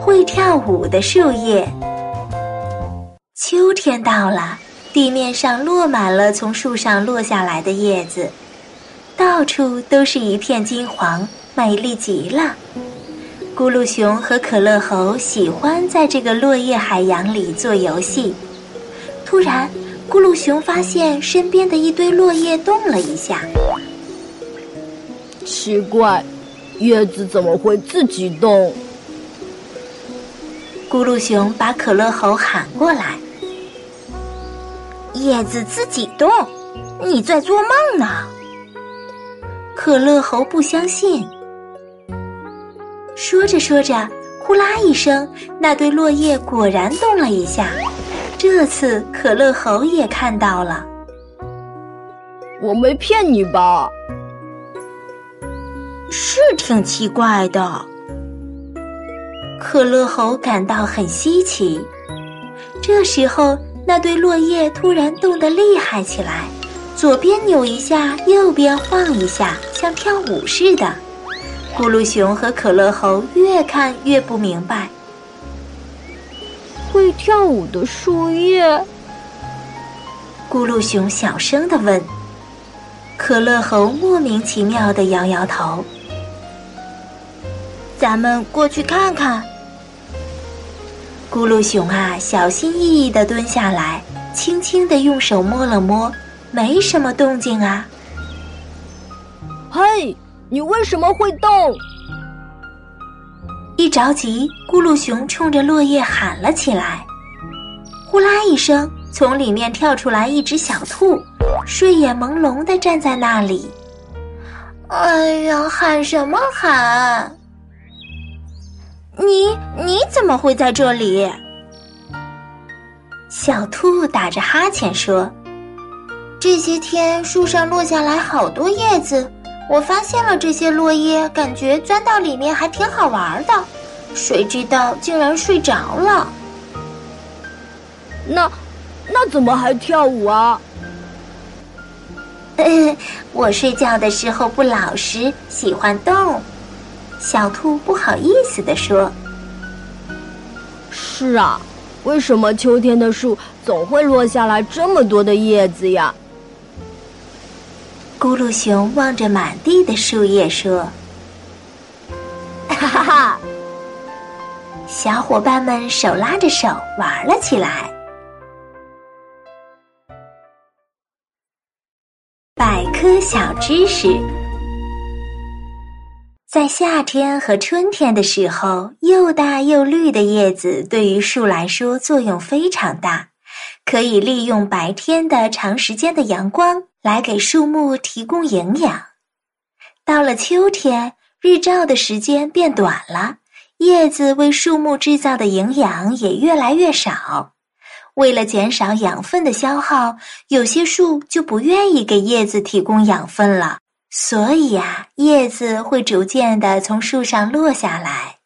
会跳舞的树叶。秋天到了，地面上落满了从树上落下来的叶子，到处都是一片金黄，美丽极了。咕噜熊和可乐猴喜欢在这个落叶海洋里做游戏。突然，咕噜熊发现身边的一堆落叶动了一下。奇怪，叶子怎么会自己动？咕噜熊把可乐猴喊过来：“叶子自己动？你在做梦呢？”可乐猴不相信。说着说着，呼啦一声，那堆落叶果然动了一下。这次可乐猴也看到了，我没骗你吧？是挺奇怪的。可乐猴感到很稀奇。这时候，那堆落叶突然动得厉害起来，左边扭一下，右边晃一下，像跳舞似的。咕噜熊和可乐猴越看越不明白。会跳舞的树叶，咕噜熊小声的问。可乐猴莫名其妙的摇摇头。咱们过去看看。咕噜熊啊，小心翼翼地蹲下来，轻轻地用手摸了摸，没什么动静啊。嘿，你为什么会动？一着急，咕噜熊冲着落叶喊了起来。呼啦一声，从里面跳出来一只小兔，睡眼朦胧地站在那里。哎呀，喊什么喊？你你怎么会在这里？小兔打着哈欠说：“这些天树上落下来好多叶子。”我发现了这些落叶，感觉钻到里面还挺好玩的，谁知道竟然睡着了。那，那怎么还跳舞啊？我睡觉的时候不老实，喜欢动。小兔不好意思地说：“是啊，为什么秋天的树总会落下来这么多的叶子呀？”咕噜熊望着满地的树叶说：“哈哈哈！”小伙伴们手拉着手玩了起来。百科小知识：在夏天和春天的时候，又大又绿的叶子对于树来说作用非常大，可以利用白天的长时间的阳光。来给树木提供营养。到了秋天，日照的时间变短了，叶子为树木制造的营养也越来越少。为了减少养分的消耗，有些树就不愿意给叶子提供养分了。所以呀，叶子会逐渐的从树上落下来。